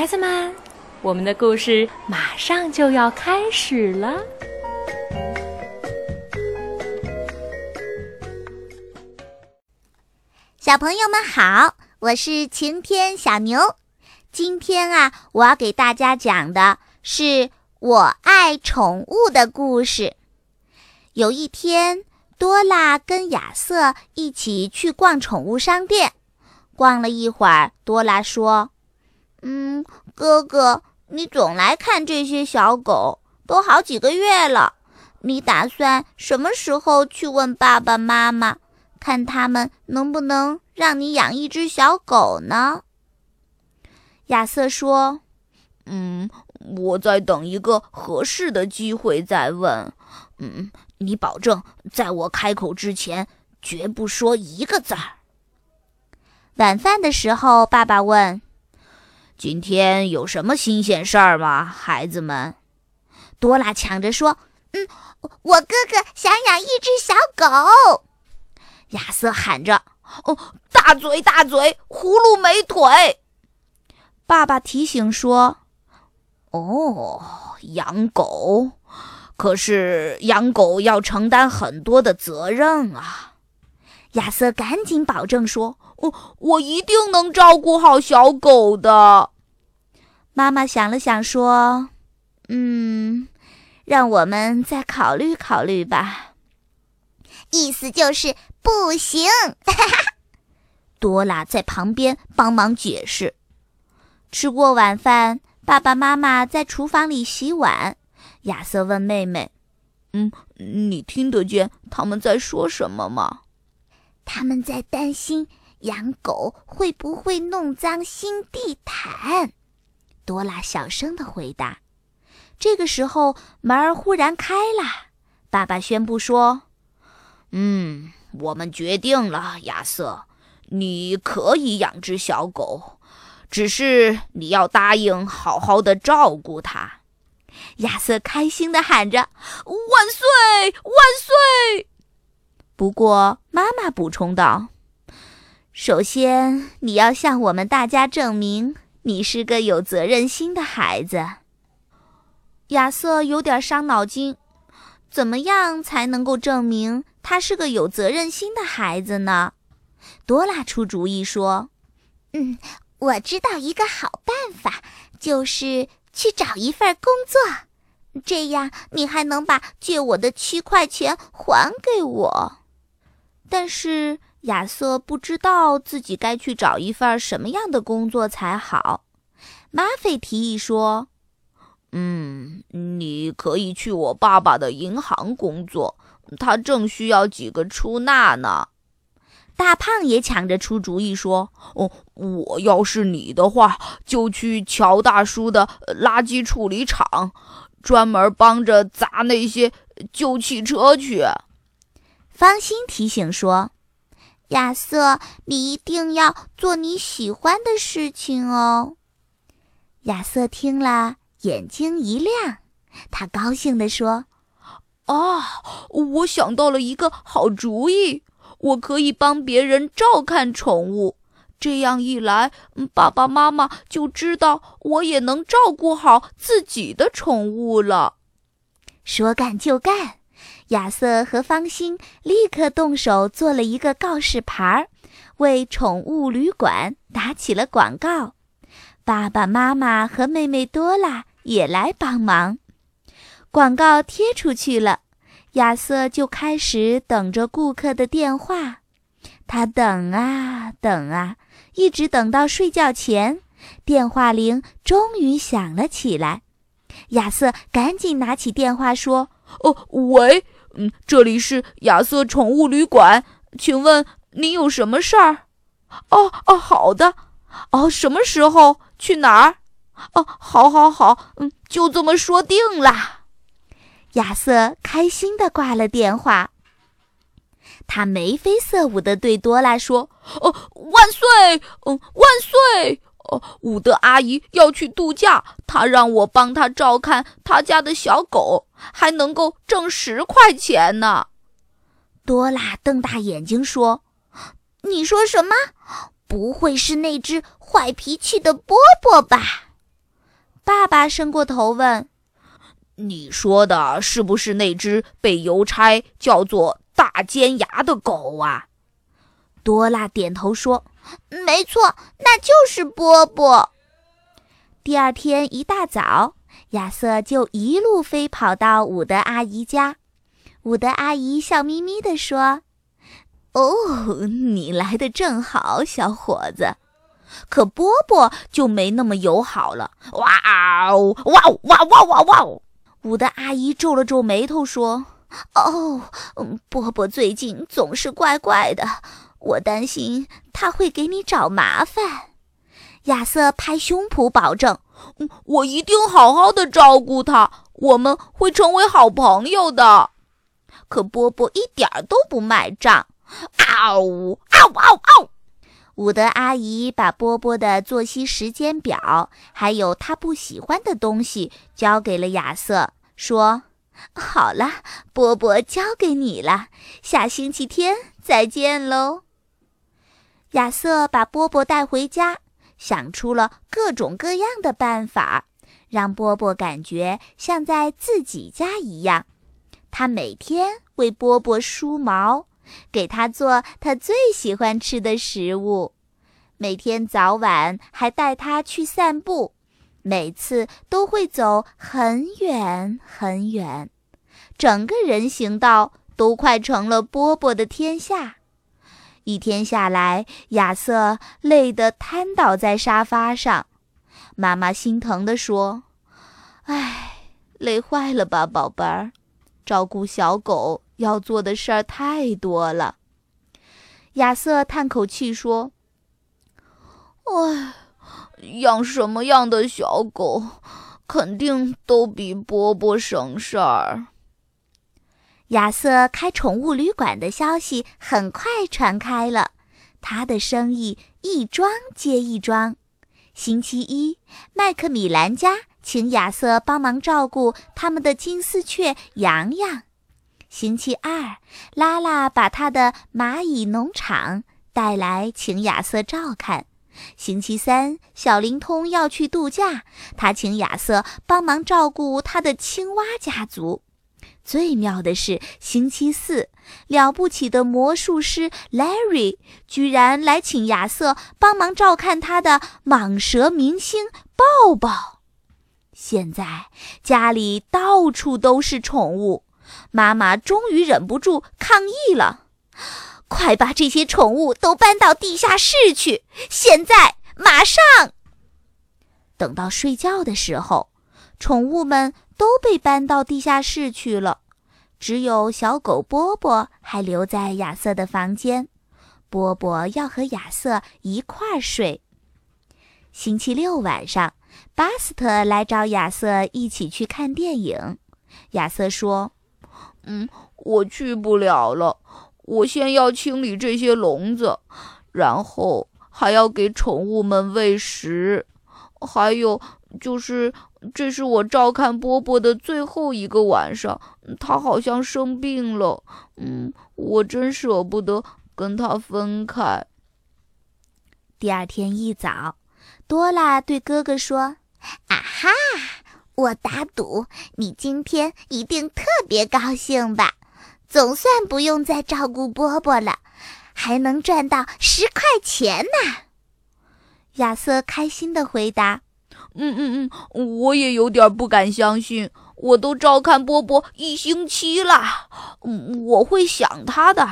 孩子们，我们的故事马上就要开始了。小朋友们好，我是晴天小牛。今天啊，我要给大家讲的是我爱宠物的故事。有一天，多拉跟亚瑟一起去逛宠物商店。逛了一会儿，多拉说：“嗯，哥哥，你总来看这些小狗，都好几个月了。你打算什么时候去问爸爸妈妈？”看他们能不能让你养一只小狗呢？亚瑟说：“嗯，我在等一个合适的机会再问。嗯，你保证在我开口之前绝不说一个字儿。”晚饭的时候，爸爸问：“今天有什么新鲜事儿吗，孩子们？”多拉抢着说：“嗯，我哥哥想养一只小狗。”亚瑟喊着：“哦，大嘴大嘴，葫芦没腿。”爸爸提醒说：“哦，养狗，可是养狗要承担很多的责任啊。”亚瑟赶紧保证说：“哦，我一定能照顾好小狗的。”妈妈想了想说：“嗯，让我们再考虑考虑吧。”意思就是不行。多拉在旁边帮忙解释。吃过晚饭，爸爸妈妈在厨房里洗碗。亚瑟问妹妹：“嗯，你听得见他们在说什么吗？”他们在担心养狗会不会弄脏新地毯。多拉小声的回答。这个时候，门儿忽然开了。爸爸宣布说。嗯，我们决定了，亚瑟，你可以养只小狗，只是你要答应好好的照顾它。亚瑟开心的喊着：“万岁，万岁！”不过妈妈补充道：“首先，你要向我们大家证明你是个有责任心的孩子。”亚瑟有点伤脑筋，怎么样才能够证明？他是个有责任心的孩子呢，多拉出主意说：“嗯，我知道一个好办法，就是去找一份工作，这样你还能把借我的七块钱还给我。”但是亚瑟不知道自己该去找一份什么样的工作才好。马菲提议说：“嗯，你可以去我爸爸的银行工作。”他正需要几个出纳呢，大胖也抢着出主意说：“哦，我要是你的话，就去乔大叔的垃圾处理厂，专门帮着砸那些旧汽车去。”方心提醒说：“亚瑟，你一定要做你喜欢的事情哦。”亚瑟听了，眼睛一亮，他高兴地说。啊！我想到了一个好主意，我可以帮别人照看宠物，这样一来，爸爸妈妈就知道我也能照顾好自己的宠物了。说干就干，亚瑟和方心立刻动手做了一个告示牌，为宠物旅馆打起了广告。爸爸妈妈和妹妹多拉也来帮忙。广告贴出去了，亚瑟就开始等着顾客的电话。他等啊等啊，一直等到睡觉前，电话铃终于响了起来。亚瑟赶紧拿起电话说：“哦，喂，嗯，这里是亚瑟宠物旅馆，请问您有什么事儿？哦哦，好的，哦，什么时候去哪儿？哦，好，好，好，嗯，就这么说定了。”亚瑟开心地挂了电话。他眉飞色舞地对多拉说：“哦，万岁！嗯，万岁！哦，伍德阿姨要去度假，她让我帮她照看她家的小狗，还能够挣十块钱呢。”多拉瞪大眼睛说：“你说什么？不会是那只坏脾气的波波吧？”爸爸伸过头问：“你说的是不是那只被邮差叫做大尖牙的狗啊？”多拉点头说：“没错，那就是波波。”第二天一大早，亚瑟就一路飞跑到伍德阿姨家。伍德阿姨笑眯眯地说：“哦，你来的正好，小伙子。”可波波就没那么友好了。哇哦，哇哦，哇哇哇哇！伍德阿姨皱了皱眉头说：“哦，波波最近总是怪怪的，我担心他会给你找麻烦。”亚瑟拍胸脯保证：“我一定好好的照顾他，我们会成为好朋友的。”可波波一点都不卖账。嗷呜，嗷嗷嗷！伍德阿姨把波波的作息时间表，还有他不喜欢的东西交给了亚瑟，说：“好了，波波交给你了，下星期天再见喽。”亚瑟把波波带回家，想出了各种各样的办法，让波波感觉像在自己家一样。他每天为波波梳毛。给他做他最喜欢吃的食物，每天早晚还带他去散步，每次都会走很远很远，整个人行道都快成了波波的天下。一天下来，亚瑟累得瘫倒在沙发上，妈妈心疼地说：“唉，累坏了吧，宝贝儿，照顾小狗。”要做的事儿太多了，亚瑟叹口气说：“唉，养什么样的小狗，肯定都比波波省事儿。”亚瑟开宠物旅馆的消息很快传开了，他的生意一桩接一桩。星期一，麦克米兰家请亚瑟帮忙照顾他们的金丝雀洋洋。星期二，拉拉把他的蚂蚁农场带来，请亚瑟照看。星期三，小灵通要去度假，他请亚瑟帮忙照顾他的青蛙家族。最妙的是，星期四，了不起的魔术师 Larry 居然来请亚瑟帮忙照看他的蟒蛇明星抱抱。现在家里到处都是宠物。妈妈终于忍不住抗议了：“快把这些宠物都搬到地下室去！现在，马上！”等到睡觉的时候，宠物们都被搬到地下室去了，只有小狗波波还留在亚瑟的房间。波波要和亚瑟一块儿睡。星期六晚上，巴斯特来找亚瑟一起去看电影。亚瑟说。嗯，我去不了了。我先要清理这些笼子，然后还要给宠物们喂食。还有就是，这是我照看波波的最后一个晚上，他好像生病了。嗯，我真舍不得跟他分开。第二天一早，多拉对哥哥说：“啊哈！”我打赌，你今天一定特别高兴吧？总算不用再照顾波波了，还能赚到十块钱呢。亚瑟开心地回答：“嗯嗯嗯，我也有点不敢相信，我都照看波波一星期了，嗯，我会想他的。”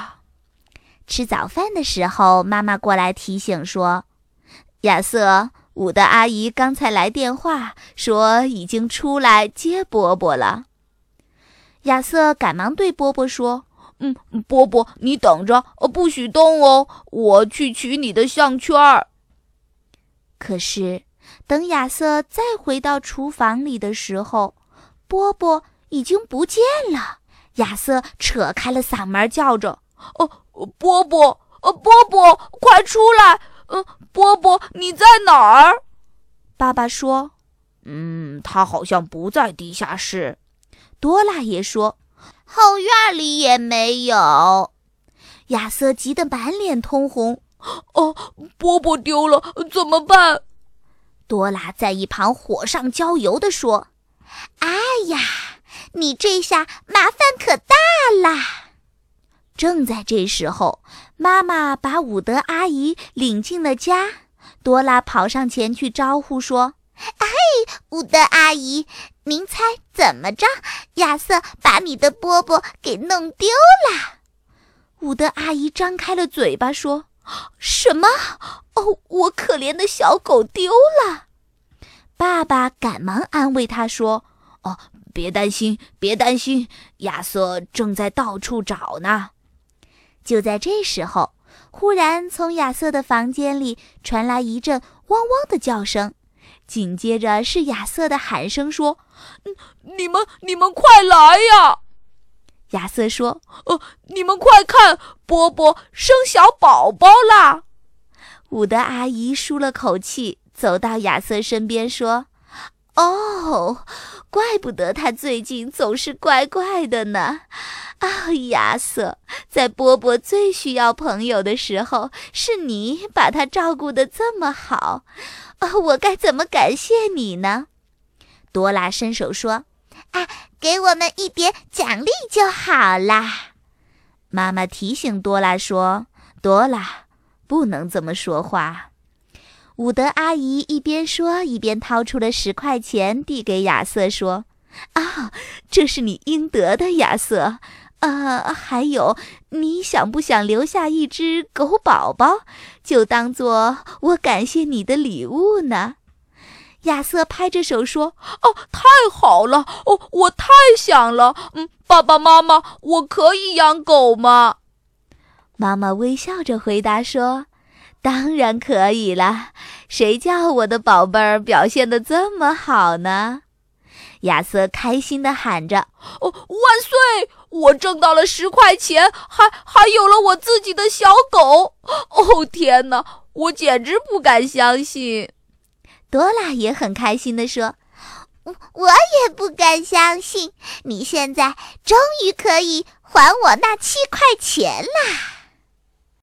吃早饭的时候，妈妈过来提醒说：“亚瑟。”伍德阿姨刚才来电话说已经出来接波波了。亚瑟赶忙对波波说：“嗯，波波，你等着，不许动哦，我去取你的项圈。”可是，等亚瑟再回到厨房里的时候，波波已经不见了。亚瑟扯开了嗓门叫着：“哦，波波，呃，波波，快出来！”呃，波波，你在哪儿？爸爸说：“嗯，他好像不在地下室。”多拉也说：“后院里也没有。”亚瑟急得满脸通红。哦，波波丢了，怎么办？多拉在一旁火上浇油地说：“哎呀，你这下麻烦可大啦！”正在这时候，妈妈把伍德阿姨领进了家。多拉跑上前去招呼说：“哎，伍德阿姨，您猜怎么着？亚瑟把你的波波给弄丢了。”伍德阿姨张开了嘴巴说：“什么？哦，我可怜的小狗丢了。”爸爸赶忙安慰他说：“哦，别担心，别担心，亚瑟正在到处找呢。”就在这时候，忽然从亚瑟的房间里传来一阵汪汪的叫声，紧接着是亚瑟的喊声说：“你们，你们快来呀！”亚瑟说：“呃，你们快看，波波生小宝宝啦！”伍德阿姨舒了口气，走到亚瑟身边说：“哦，怪不得他最近总是怪怪的呢。啊，亚瑟，在波波最需要朋友的时候，是你把他照顾得这么好，啊，我该怎么感谢你呢？”多拉伸手说：“啊。”给我们一点奖励就好啦。妈妈提醒多拉说：“多拉，不能这么说话。”伍德阿姨一边说，一边掏出了十块钱，递给亚瑟说：“啊，这是你应得的，亚瑟。啊，还有，你想不想留下一只狗宝宝，就当做我感谢你的礼物呢？”亚瑟拍着手说：“哦，太好了！哦，我太想了。嗯，爸爸妈妈，我可以养狗吗？”妈妈微笑着回答说：“当然可以了。谁叫我的宝贝儿表现得这么好呢？”亚瑟开心地喊着：“哦，万岁！我挣到了十块钱，还还有了我自己的小狗。哦，天哪！我简直不敢相信。”多拉也很开心地说：“我我也不敢相信，你现在终于可以还我那七块钱啦！”